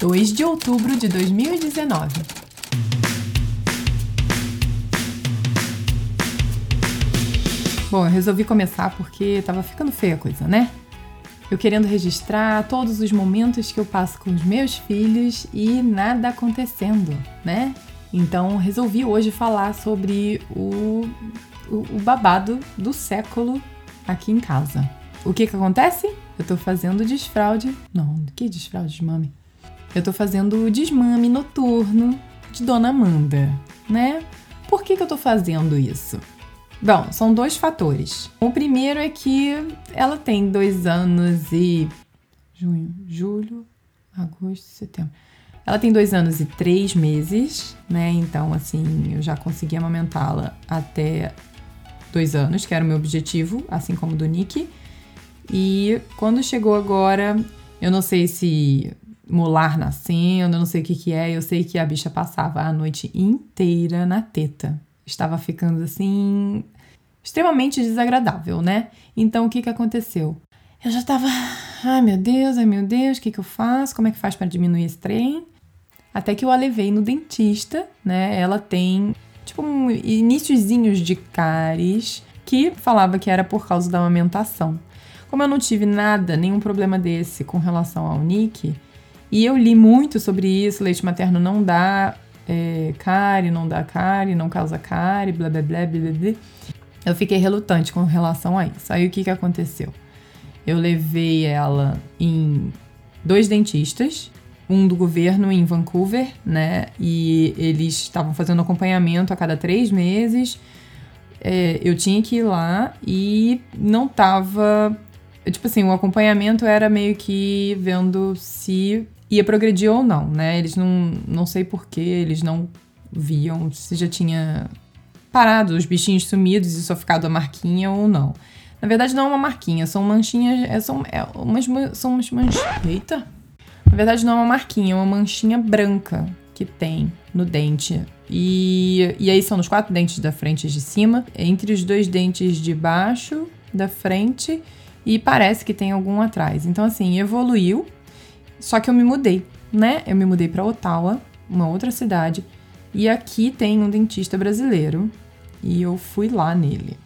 2 de outubro de 2019. Bom, eu resolvi começar porque tava ficando feia a coisa, né? Eu querendo registrar todos os momentos que eu passo com os meus filhos e nada acontecendo, né? Então resolvi hoje falar sobre o, o, o babado do século aqui em casa. O que que acontece? Eu tô fazendo desfraude. Não, que desfraude de mame? Eu tô fazendo o desmame noturno de Dona Amanda, né? Por que que eu tô fazendo isso? Bom, são dois fatores. O primeiro é que ela tem dois anos e. junho, julho, agosto, setembro. Ela tem dois anos e três meses, né? Então, assim, eu já consegui amamentá-la até dois anos, que era o meu objetivo, assim como do Nick. E quando chegou agora, eu não sei se molar nascendo, não sei o que que é, eu sei que a bicha passava a noite inteira na teta estava ficando assim extremamente desagradável, né? Então o que que aconteceu? Eu já estava, ai meu Deus, ai meu Deus, o que que eu faço? Como é que faz para diminuir esse trem? Até que eu a levei no dentista, né? Ela tem tipo um iníciozinhos de cáries que falava que era por causa da amamentação. Como eu não tive nada, nenhum problema desse com relação ao Nick, e eu li muito sobre isso, leite materno não dá é, cárie, não dá cárie, não causa cárie, blá blá blá blá blá. Eu fiquei relutante com relação a isso. Aí o que, que aconteceu? Eu levei ela em dois dentistas, um do governo em Vancouver, né? E eles estavam fazendo acompanhamento a cada três meses. É, eu tinha que ir lá e não tava. Tipo assim, o acompanhamento era meio que vendo se ia progredir ou não, né? Eles não, não sei porquê, eles não viam se já tinha parado os bichinhos sumidos e só ficado a marquinha ou não. Na verdade, não é uma marquinha, são manchinhas. É, são, é, umas, são umas manchinhas. Eita! Na verdade, não é uma marquinha, é uma manchinha branca que tem no dente. E, e aí são nos quatro dentes da frente e de cima, entre os dois dentes de baixo, da frente, e parece que tem algum atrás. Então, assim, evoluiu só que eu me mudei, né? Eu me mudei para Ottawa, uma outra cidade, e aqui tem um dentista brasileiro e eu fui lá nele.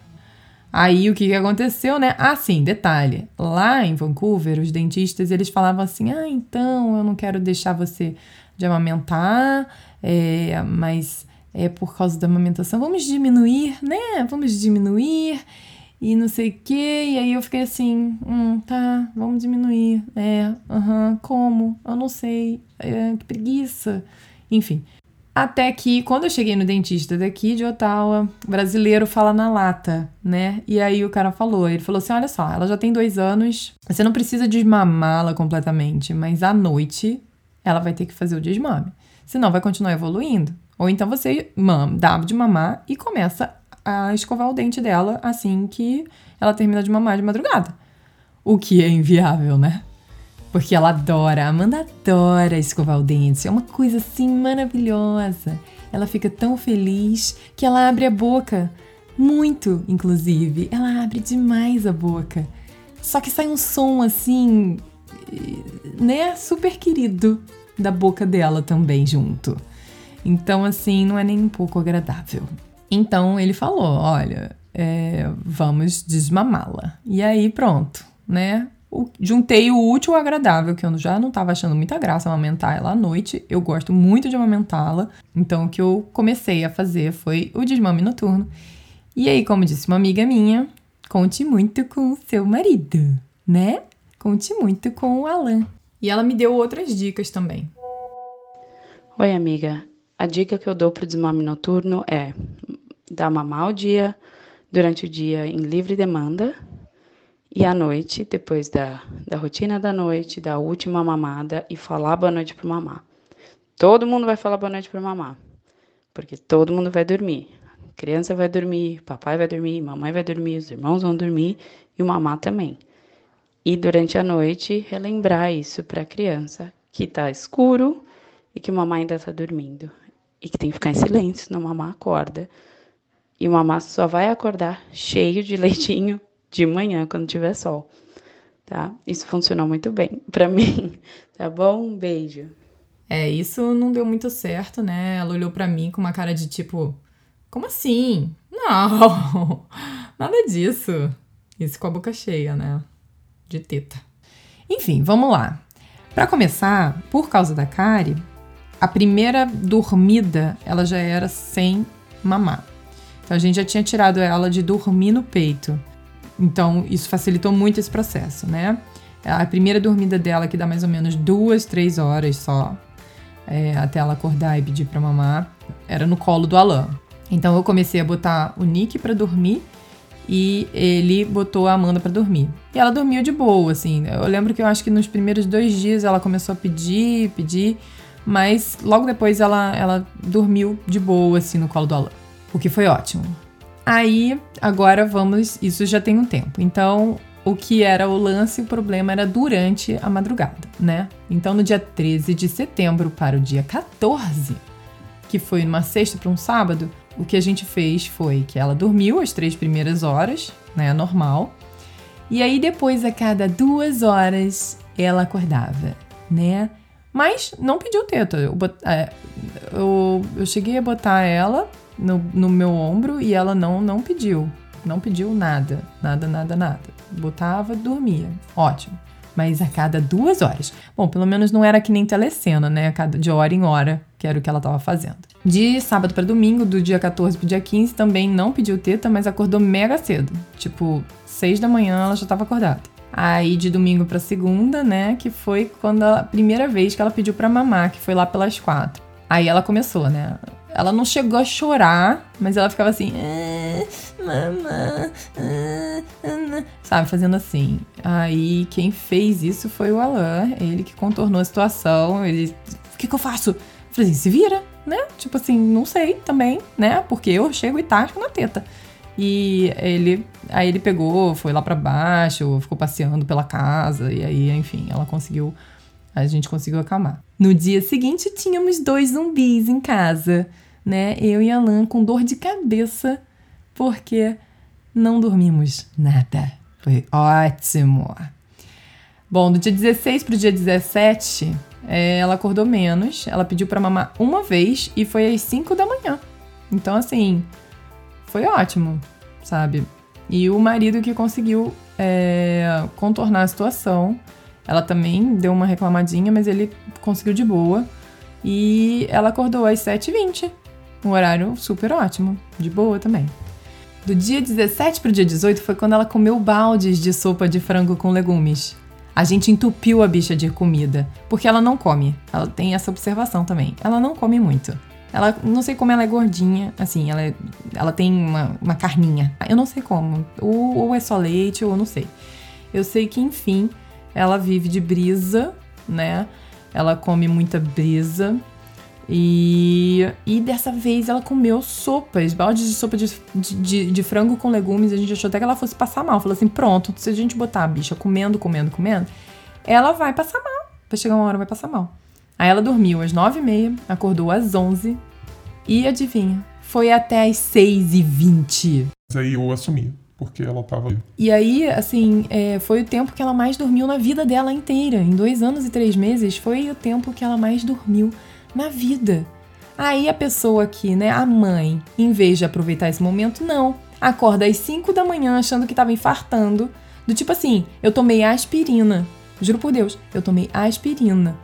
Aí o que, que aconteceu, né? Ah, sim, detalhe. Lá em Vancouver, os dentistas eles falavam assim: ah, então eu não quero deixar você de amamentar, é, mas é por causa da amamentação, vamos diminuir, né? Vamos diminuir e não sei o quê. E aí eu fiquei assim, hum, tá, vamos diminuir. É, aham, como? Eu não sei. É, que preguiça. Enfim. Até que, quando eu cheguei no dentista daqui de Ottawa, brasileiro fala na lata, né? E aí o cara falou, ele falou assim, olha só, ela já tem dois anos, você não precisa desmamá-la completamente, mas à noite ela vai ter que fazer o desmame. Senão vai continuar evoluindo. Ou então você mam, dá de mamar e começa a escovar o dente dela assim que ela termina de mamar de madrugada. O que é inviável, né? Porque ela adora, a Amanda adora escovar o dente. É uma coisa assim maravilhosa. Ela fica tão feliz que ela abre a boca. Muito, inclusive. Ela abre demais a boca. Só que sai um som assim, né, super querido da boca dela também junto. Então, assim, não é nem um pouco agradável. Então ele falou: olha, é, vamos desmamá-la. E aí pronto, né? O, juntei o útil ao agradável, que eu já não estava achando muita graça amamentar ela à noite. Eu gosto muito de amamentá-la. Então o que eu comecei a fazer foi o desmame noturno. E aí, como disse uma amiga minha, conte muito com o seu marido, né? Conte muito com o Alan. E ela me deu outras dicas também. Oi, amiga. A dica que eu dou para o desmame noturno é dar mamar o dia, durante o dia em livre demanda, e à noite, depois da, da rotina da noite, da última mamada, e falar boa noite pro mamá. Todo mundo vai falar boa noite pro mamá, porque todo mundo vai dormir. A criança vai dormir, papai vai dormir, mamãe vai dormir, os irmãos vão dormir e o mamá também. E durante a noite, relembrar isso para a criança, que está escuro e que o mamá ainda está dormindo. E que tem que ficar em silêncio, senão mamá acorda e o mamá só vai acordar cheio de leitinho de manhã, quando tiver sol. Tá? Isso funcionou muito bem para mim. Tá bom? Um beijo. É, isso não deu muito certo, né? Ela olhou para mim com uma cara de tipo, como assim? Não, nada disso. Isso com a boca cheia, né? De teta. Enfim, vamos lá. Para começar, por causa da Kari, a primeira dormida ela já era sem mamar. Então a gente já tinha tirado ela de dormir no peito. Então isso facilitou muito esse processo, né? A primeira dormida dela, que dá mais ou menos duas, três horas só, é, até ela acordar e pedir para mamar, era no colo do Alan. Então eu comecei a botar o Nick para dormir e ele botou a Amanda para dormir. E ela dormiu de boa, assim. Eu lembro que eu acho que nos primeiros dois dias ela começou a pedir, pedir, mas logo depois ela, ela dormiu de boa, assim, no colo do Alan. O que foi ótimo. Aí, agora vamos. Isso já tem um tempo. Então, o que era o lance, o problema era durante a madrugada, né? Então, no dia 13 de setembro para o dia 14, que foi uma sexta para um sábado, o que a gente fez foi que ela dormiu as três primeiras horas, né? Normal. E aí, depois, a cada duas horas, ela acordava, né? Mas não pediu teta. Eu, é, eu, eu cheguei a botar ela no, no meu ombro e ela não, não pediu. Não pediu nada. Nada, nada, nada botava, dormia. Ótimo. Mas a cada duas horas. Bom, pelo menos não era que nem telecena, né? A cada de hora em hora, que era o que ela estava fazendo. De sábado para domingo, do dia 14 pro dia 15, também não pediu teta, mas acordou mega cedo. Tipo, seis da manhã ela já estava acordada. Aí de domingo para segunda, né, que foi quando a primeira vez que ela pediu para mamar, que foi lá pelas quatro. Aí ela começou, né? Ela não chegou a chorar, mas ela ficava assim. Ah, ah, ah, sabe, fazendo assim. Aí quem fez isso foi o Alan, ele que contornou a situação. Ele. O que, que eu faço? Eu falei assim, se vira, né? Tipo assim, não sei também, né? Porque eu chego e tasco na teta. E ele, aí ele pegou, foi lá para baixo, ficou passeando pela casa e aí, enfim, ela conseguiu, a gente conseguiu acalmar. No dia seguinte tínhamos dois zumbis em casa né? Eu e Alan com dor de cabeça porque não dormimos nada. Foi ótimo. Bom, do dia 16 pro dia 17, é, ela acordou menos. Ela pediu para mamar uma vez e foi às 5 da manhã. Então, assim, foi ótimo, sabe? E o marido que conseguiu é, contornar a situação. Ela também deu uma reclamadinha, mas ele conseguiu de boa. E ela acordou às 7h20. Um horário super ótimo, de boa também. Do dia 17 para o dia 18 foi quando ela comeu baldes de sopa de frango com legumes. A gente entupiu a bicha de comida, porque ela não come. Ela tem essa observação também. Ela não come muito. Ela, não sei como ela é gordinha, assim, ela, é, ela tem uma, uma carninha. Eu não sei como. Ou, ou é só leite, ou não sei. Eu sei que, enfim, ela vive de brisa, né? Ela come muita brisa. E, e dessa vez ela comeu sopas, baldes de sopa de, de, de, frango com legumes. A gente achou até que ela fosse passar mal. Falou assim: pronto, se a gente botar a bicha comendo, comendo, comendo, ela vai passar mal. Vai chegar uma hora, vai passar mal. Aí ela dormiu às nove e meia, acordou às onze e adivinha, foi até às seis e vinte. Aí eu assumi, porque ela tava. E aí, assim, é, foi o tempo que ela mais dormiu na vida dela inteira. Em dois anos e três meses, foi o tempo que ela mais dormiu na vida. Aí a pessoa aqui, né, a mãe, em vez de aproveitar esse momento, não. Acorda às 5 da manhã achando que tava infartando. Do tipo assim, eu tomei aspirina. Juro por Deus, eu tomei aspirina.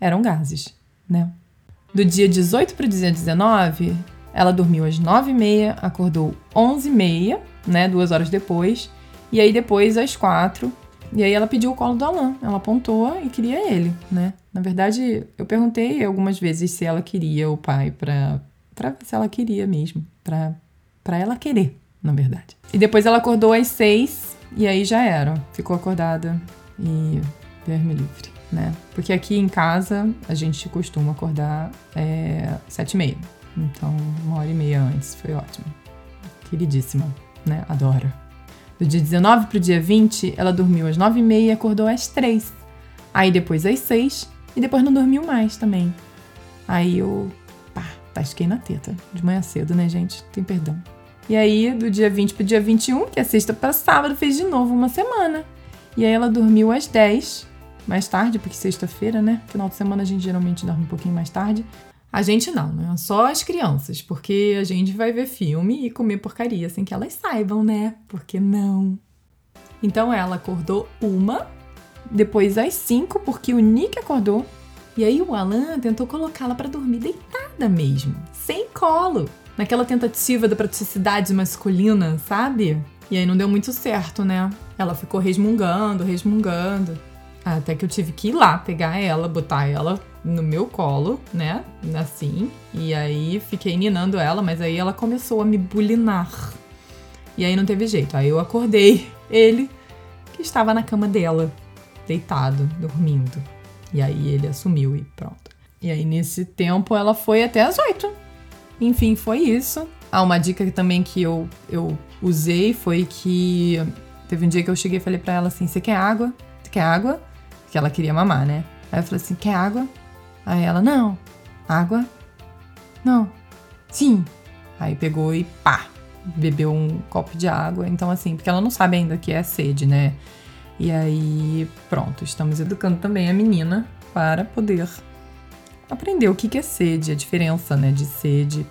Eram gases, né? Do dia 18 para o dia 19, ela dormiu às 9h30, acordou 11h30, né? Duas horas depois. E aí depois às 4 e aí ela pediu o colo do Alan. Ela apontou e queria ele, né? Na verdade, eu perguntei algumas vezes se ela queria o pai pra ver se ela queria mesmo. Pra, pra ela querer, na verdade. E depois ela acordou às seis e aí já era. Ficou acordada e Deus me livre, né? Porque aqui em casa a gente costuma acordar é, sete e meia. Então, uma hora e meia antes. Foi ótimo. Queridíssima, né? Adoro. Do dia 19 pro dia 20, ela dormiu às 9h30 e acordou às 3 Aí depois às 6 e depois não dormiu mais também. Aí eu, pá, tasquei na teta. De manhã cedo, né, gente? Tem perdão. E aí, do dia 20 pro dia 21, que é sexta para sábado, fez de novo uma semana. E aí ela dormiu às 10, mais tarde, porque sexta-feira, né? Final de semana a gente geralmente dorme um pouquinho mais tarde. A gente não, né? Só as crianças, porque a gente vai ver filme e comer porcaria sem que elas saibam, né? Porque não. Então ela acordou uma, depois às cinco, porque o Nick acordou. E aí o Alan tentou colocá-la para dormir deitada mesmo, sem colo, naquela tentativa da praticidade masculina, sabe? E aí não deu muito certo, né? Ela ficou resmungando, resmungando. Até que eu tive que ir lá pegar ela, botar ela no meu colo, né? Assim. E aí fiquei ninando ela, mas aí ela começou a me bulinar. E aí não teve jeito. Aí eu acordei ele, que estava na cama dela, deitado, dormindo. E aí ele assumiu e pronto. E aí nesse tempo ela foi até as oito. Enfim, foi isso. Ah, uma dica também que eu, eu usei foi que teve um dia que eu cheguei e falei para ela assim: Você quer água? Você quer água? Que ela queria mamar, né? Aí eu falei assim: Quer água? Aí ela: Não. Água? Não. Sim. Aí pegou e pá, bebeu um copo de água. Então, assim, porque ela não sabe ainda que é sede, né? E aí, pronto, estamos educando também a menina para poder aprender o que, é sede, a diferença, né, de sede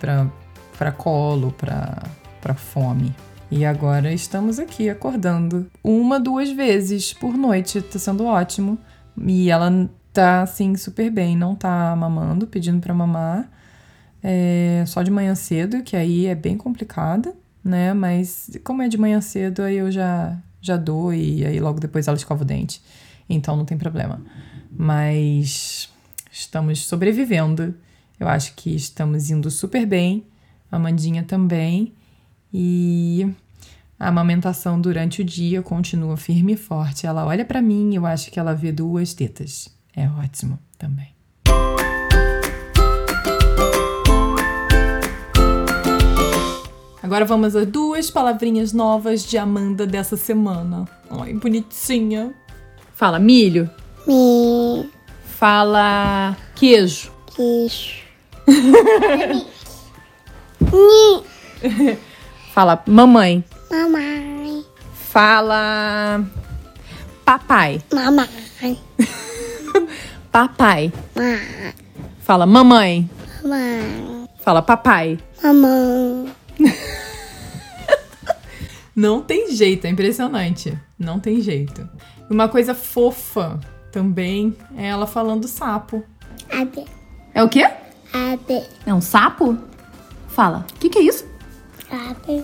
para colo, para fome. E agora estamos aqui acordando uma, duas vezes por noite, tá sendo ótimo. E ela tá assim super bem, não tá mamando, pedindo para mamar. É, só de manhã cedo, que aí é bem complicada, né? Mas como é de manhã cedo, aí eu já já dou e aí logo depois ela escova o dente. Então não tem problema. Mas estamos sobrevivendo. Eu acho que estamos indo super bem. A Mandinha também. E a amamentação durante o dia continua firme e forte. Ela olha para mim, eu acho que ela vê duas tetas. É ótimo também. Agora vamos a duas palavrinhas novas de Amanda dessa semana. Ai, bonitinha. Fala milho. Mi. Fala queijo. Queijo. Ni. Fala mamãe. Mamãe. Fala papai. Mamãe. Papai. Ma. Fala mamãe. Mamãe. Fala papai. Mamãe. Não tem jeito, é impressionante. Não tem jeito. Uma coisa fofa também é ela falando sapo. Abe. É o quê? Abe. É um sapo? Fala. O que, que é isso? Abe.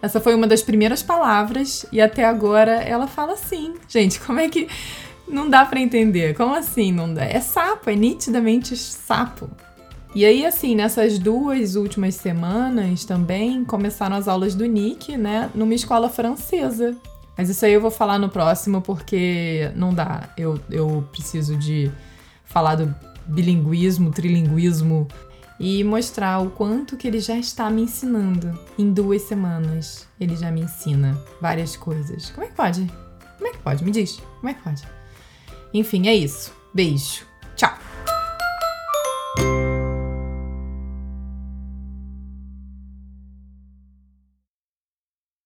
Essa foi uma das primeiras palavras e até agora ela fala assim. Gente, como é que. Não dá pra entender. Como assim não dá? É sapo, é nitidamente sapo. E aí, assim, nessas duas últimas semanas também começaram as aulas do Nick, né? Numa escola francesa. Mas isso aí eu vou falar no próximo porque não dá. Eu, eu preciso de falar do bilinguismo, trilinguismo e mostrar o quanto que ele já está me ensinando. Em duas semanas, ele já me ensina várias coisas. Como é que pode? Como é que pode? Me diz. Como é que pode? Enfim, é isso. Beijo.